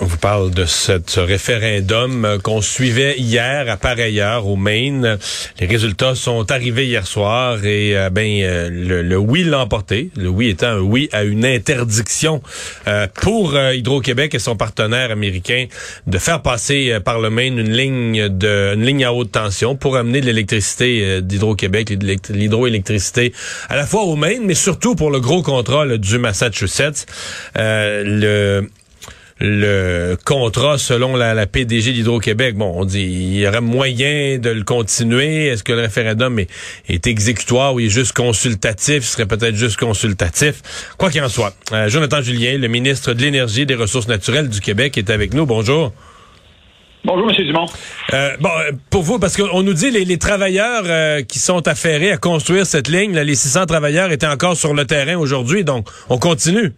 on vous parle de cette, ce référendum euh, qu'on suivait hier à pareille heure au Maine. Les résultats sont arrivés hier soir et euh, ben euh, le, oui l'a emporté. Le oui étant un oui à une interdiction pour Hydro-Québec et son partenaire américain de faire passer par le Maine une ligne de une ligne à haute tension pour amener de l'électricité d'Hydro-Québec, l'hydroélectricité à la fois au Maine, mais surtout pour le gros contrôle du Massachusetts. le le contrat selon la, la PDG d'Hydro-Québec. Bon, on dit il y aurait moyen de le continuer. Est-ce que le référendum est, est, exécutoire ou est juste consultatif? Ce serait peut-être juste consultatif. Quoi qu'il en soit. Euh, Jonathan Julien, le ministre de l'Énergie et des Ressources naturelles du Québec, est avec nous. Bonjour. Bonjour, M. Dumont. Euh, bon, pour vous, parce qu'on nous dit les, les travailleurs euh, qui sont affairés à construire cette ligne, là, les 600 travailleurs étaient encore sur le terrain aujourd'hui, donc on continue.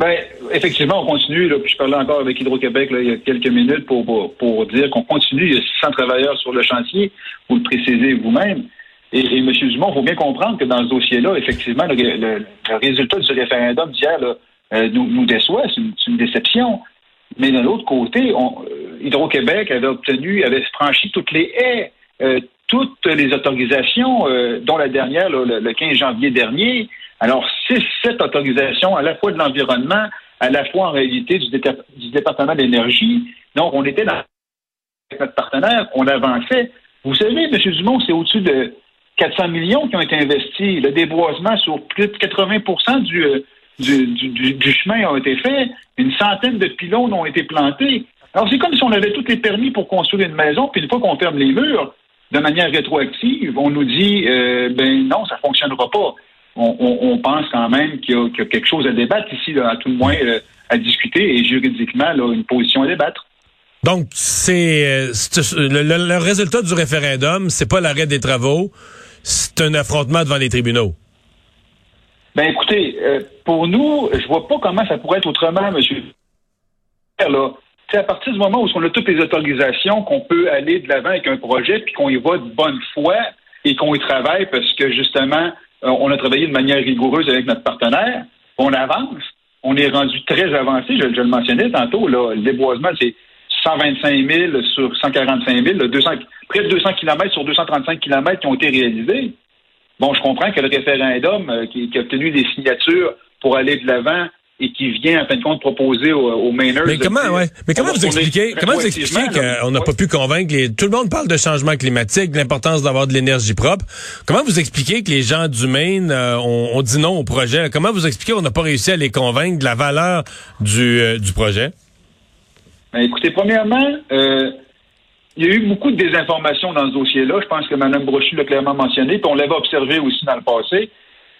Ben, effectivement, on continue. Là, puis je parlais encore avec Hydro-Québec il y a quelques minutes pour, pour, pour dire qu'on continue. Il y a 600 travailleurs sur le chantier. Vous le précisez vous-même. Et, et M. Dumont, il faut bien comprendre que dans ce dossier-là, effectivement, le, le, le, résultat du référendum d'hier euh, nous, nous, déçoit. C'est une, une, déception. Mais de l'autre côté, euh, Hydro-Québec avait obtenu, avait franchi toutes les haies, euh, toutes les autorisations, euh, dont la dernière, là, le, le 15 janvier dernier. Alors, c'est cette autorisation à la fois de l'environnement, à la fois en réalité du, du département de l'énergie. Donc, on était dans avec notre partenaire, on avançait. Vous savez, M. Dumont, c'est au-dessus de 400 millions qui ont été investis. Le déboisement sur plus de 80 du, du, du, du chemin a été fait. Une centaine de pylônes ont été plantés. Alors, c'est comme si on avait tous les permis pour construire une maison, puis une fois qu'on ferme les murs, de manière rétroactive, on nous dit, euh, ben non, ça fonctionnera pas on, on, on, pense quand même qu'il y, qu y, a quelque chose à débattre ici, là, à tout le moins euh, à discuter et juridiquement là, une position à débattre. Donc, c'est euh, le, le, le, résultat du référendum, c'est pas l'arrêt des travaux, c'est un affrontement devant les tribunaux. Ben écoutez, euh, pour nous, je vois pas comment ça pourrait être autrement, monsieur. Là, à partir du moment où on a toutes les autorisations, qu'on peut aller de l'avant avec un projet, puis qu'on y va de bonne foi et qu'on y travaille parce que justement, euh, on a travaillé de manière rigoureuse avec notre partenaire. On avance. On est rendu très avancé. Je, le mentionnais tantôt. Là, le déboisement, c'est 125 000 sur 145 000, 200, près de 200 km sur 235 km qui ont été réalisés. Bon, je comprends que le référendum euh, qui, a obtenu des signatures pour aller de l'avant et qui vient en fin de compte proposer aux, aux Mainers. Mais comment, ouais. Mais comment vous expliquez, comment vous expliquez qu'on n'a pas pu convaincre les, tout le monde parle de changement climatique, de l'importance d'avoir de l'énergie propre. Comment vous expliquez que les gens du Maine euh, ont, dit non au projet? Comment vous expliquez qu'on n'a pas réussi à les convaincre de la valeur du, euh, du projet? Ben, écoutez, premièrement, euh, il y a eu beaucoup de désinformation dans ce dossier-là. Je pense que Mme Brochu l'a clairement mentionné, puis on l'avait observé aussi dans le passé.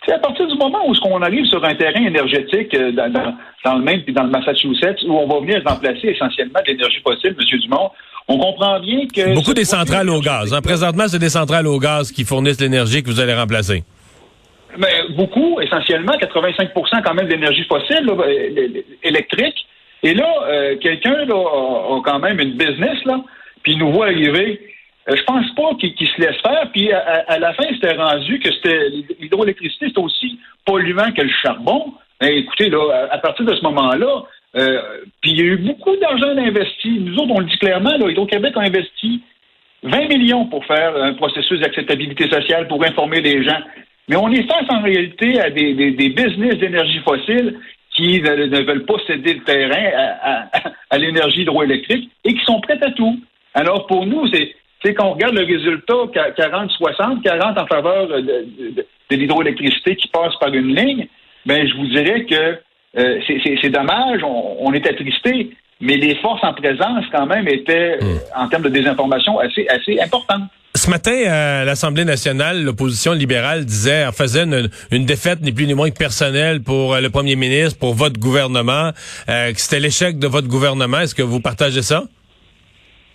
C'est à partir du moment où on arrive sur un terrain énergétique euh, dans, dans, dans, le Maine puis dans le Massachusetts, où on va venir remplacer essentiellement de l'énergie fossile, M. Dumont, on comprend bien que... Beaucoup des centrales au gaz. Hein? Présentement, c'est des centrales au gaz qui fournissent l'énergie que vous allez remplacer. Mais beaucoup, essentiellement, 85% quand même d'énergie fossile là, électrique. Et là, euh, quelqu'un a, a, quand même une business, là, puis il nous voit arriver euh, je pense pas qu'il qu se laisse faire. Puis à, la fin, c'était rendu que c'était l'hydroélectricité, c'est aussi polluant que le charbon. Écoutez, là, à, partir de ce moment-là, euh, puis il y a eu beaucoup d'argent investi. Nous autres, on le dit clairement, Hydro-Québec a investi 20 millions pour faire un processus d'acceptabilité sociale, pour informer les gens. Mais on est face en réalité à des, business d'énergie fossile qui ne, veulent pas céder le terrain à, à l'énergie hydroélectrique et qui sont prêts à tout. Alors pour nous, c'est c'est qu'on regarde le résultat 40-60, 40 en faveur de, de, de l'hydroélectricité qui passe par une ligne, ben je vous dirais que euh, c'est dommage, on, on est attristé, mais les forces en présence quand même étaient, mmh. en termes de désinformation, assez, assez importantes. Ce matin, à l'Assemblée nationale, l'opposition libérale disait, faisait une, une, défaite ni plus ni moins que personnelle pour euh, le premier ministre, pour votre gouvernement, euh, que c'était l'échec de votre gouvernement. Est-ce que vous partagez ça?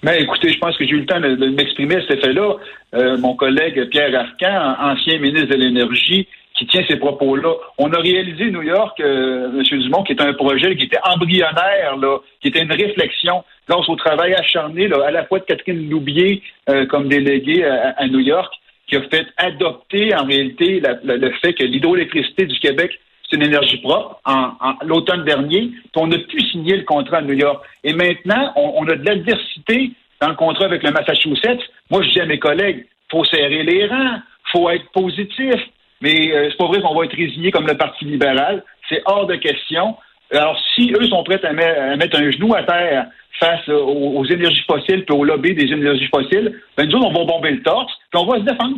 Ben, écoutez, je pense que j'ai eu le temps de, m'exprimer à cet effet-là. Euh, mon collègue Pierre Arcan, ancien ministre de l'Énergie, qui tient ces propos-là. On a réalisé New York, euh, M. Dumont, qui est un projet qui était embryonnaire, là, qui était une réflexion grâce au travail acharné là, à la fois de Catherine Loubier euh, comme déléguée à, New York, qui a fait adopter en réalité le fait que l'hydroélectricité du Québec une énergie propre en, l'automne dernier, on a pu signer le contrat à New York. Et maintenant, on, a de l'adversité dans le contrat avec le Massachusetts. Moi, je dis à mes collègues, faut serrer les rangs, faut être positif, mais euh, c'est pas vrai qu'on va être résigné comme le Parti libéral. C'est hors de question. Alors, si eux sont prêts à, mettre un genou à terre face aux, énergies fossiles puis au lobby des énergies fossiles, ben nous, on va bomber le torse puis on va se défendre.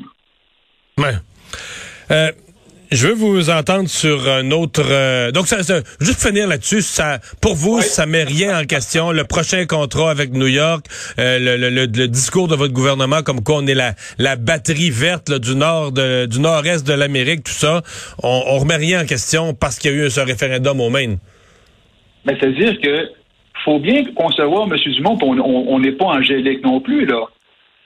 Ouais. Euh, je veux vous entendre sur un autre. Euh, donc, ça, juste finir là-dessus, ça, pour vous, ça met rien en question. Le prochain contrat avec New York, euh, le, le, le, discours de votre gouvernement, comme quoi on est la, la batterie verte du nord, de, du nord-est de l'Amérique, tout ça, on, on remet rien en question parce qu'il y a eu ce référendum au Maine. Mais c'est-à-dire que faut bien concevoir, M. Dumont, on n'est pas angélique non plus là.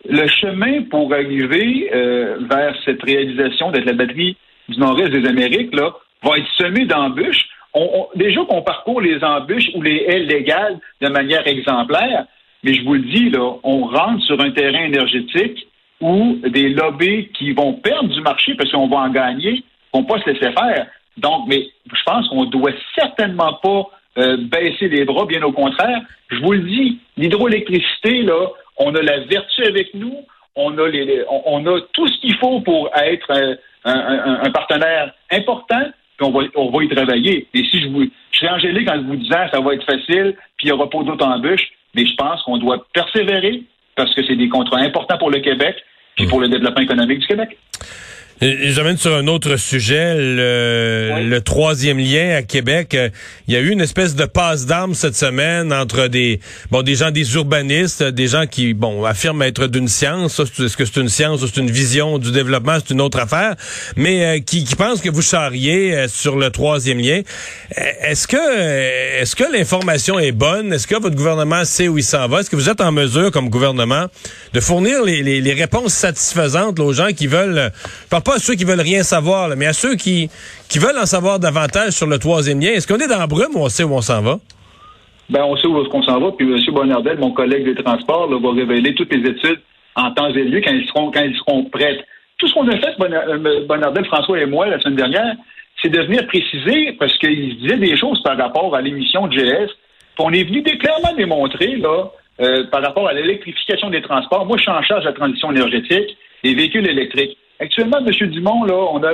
Le chemin pour arriver euh, vers cette réalisation d'être la batterie du nord-est des Amériques, là, va être semé d'embûches. On, déjà qu'on parcourt les embûches ou les haies légales de manière exemplaire, mais je vous le dis, là, on rentre sur un terrain énergétique où des lobbies qui vont perdre du marché parce qu'on va en gagner vont pas se laisser faire. Donc, mais je pense qu'on doit certainement pas euh, baisser les bras, bien au contraire. Je vous le dis, l'hydroélectricité, là, on a la vertu avec nous, on a, les, on, a tout ce qu'il faut pour être euh, un, partenaire important, puis on va, on va y travailler. Et si je vous, je suis angélique en vous disant ça va être facile, puis il n'y aura pas d'autres embûches, mais je pense qu'on doit persévérer parce que c'est des contrats importants pour le Québec, puis pour le développement économique du Québec. J'amène sur un autre sujet, le, troisième lien à Québec. Euh, il y a eu une espèce de passe d'armes cette semaine entre des bon des gens, des urbanistes, des gens qui bon affirment être d'une science. Est-ce que c'est une science ou c'est une vision du développement, c'est une autre affaire, mais euh, qui, qui pensent que vous charriez euh, sur le troisième lien. Est-ce que est-ce que l'information est bonne? Est-ce que votre gouvernement sait où il s'en va? Est-ce que vous êtes en mesure, comme gouvernement, de fournir les, les, réponses satisfaisantes aux gens qui veulent pas à ceux qui veulent rien savoir, mais à ceux qui, qui veulent en savoir davantage sur le troisième lien. Est-ce qu'on est dans brume ou on sait où on s'en va? Ben, on sait où on s'en va. Puis M. Bonnardel, mon collègue des transports, va révéler toutes les études en temps et lieu quand ils seront, quand ils seront prêts. Tout ce qu'on a fait, euh, Bonnardel, François et moi, la semaine dernière, c'est de venir préciser, parce qu'il disait des choses par rapport à l'émission de GS, puis on est venu clairement démontrer, là, euh, par rapport à l'électrification des transports. Moi, je suis en charge de la transition énergétique, des véhicules électriques. Actuellement, M. Dumont, là, on a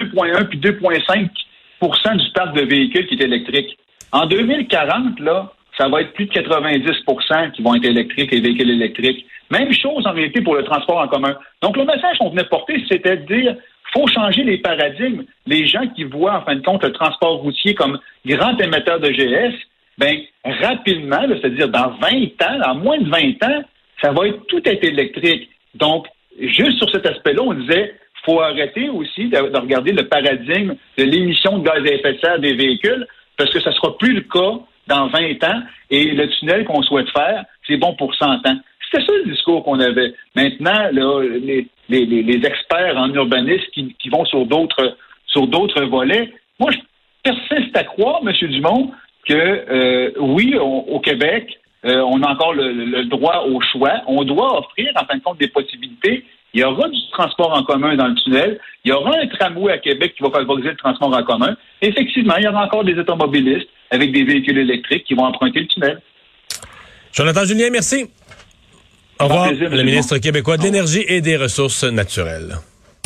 2,1 puis 2,5% du parc de véhicules qui est électrique. En 2040, là, ça va être plus de 90% qui vont être électriques, les véhicules électriques. Même chose en réalité pour le transport en commun. Donc, le message qu'on venait porter, c'était de dire faut changer les paradigmes. Les gens qui voient, en fin de compte, le transport routier comme grand émetteur de GS, ben rapidement, c'est-à-dire dans 20 ans, en moins de 20 ans, ça va être tout être électrique. Donc, juste sur cet aspect-là, on disait faut arrêter aussi de, regarder le paradigme de l'émission de gaz à effet de serre des véhicules, parce que ça ne sera plus le cas dans 20 ans, et le tunnel qu'on souhaite faire, c'est bon pour 100 ans. C'était ça le discours qu'on avait. Maintenant, là, les, experts en urbanisme qui, vont sur d'autres sur d'autres volets, moi, je persiste à croire, M. Dumont, que euh, oui, au Québec, euh, on a encore le, droit au choix. On doit offrir, en fin de compte, des possibilités. Il y aura du transport en commun dans le tunnel. Il y aura un tramway à Québec qui va favoriser le transport en commun. Effectivement, il y aura encore des automobilistes avec des véhicules électriques qui vont emprunter le tunnel. Jonathan Julien, merci. Au revoir, le ministre québécois de l'Énergie et des Ressources naturelles.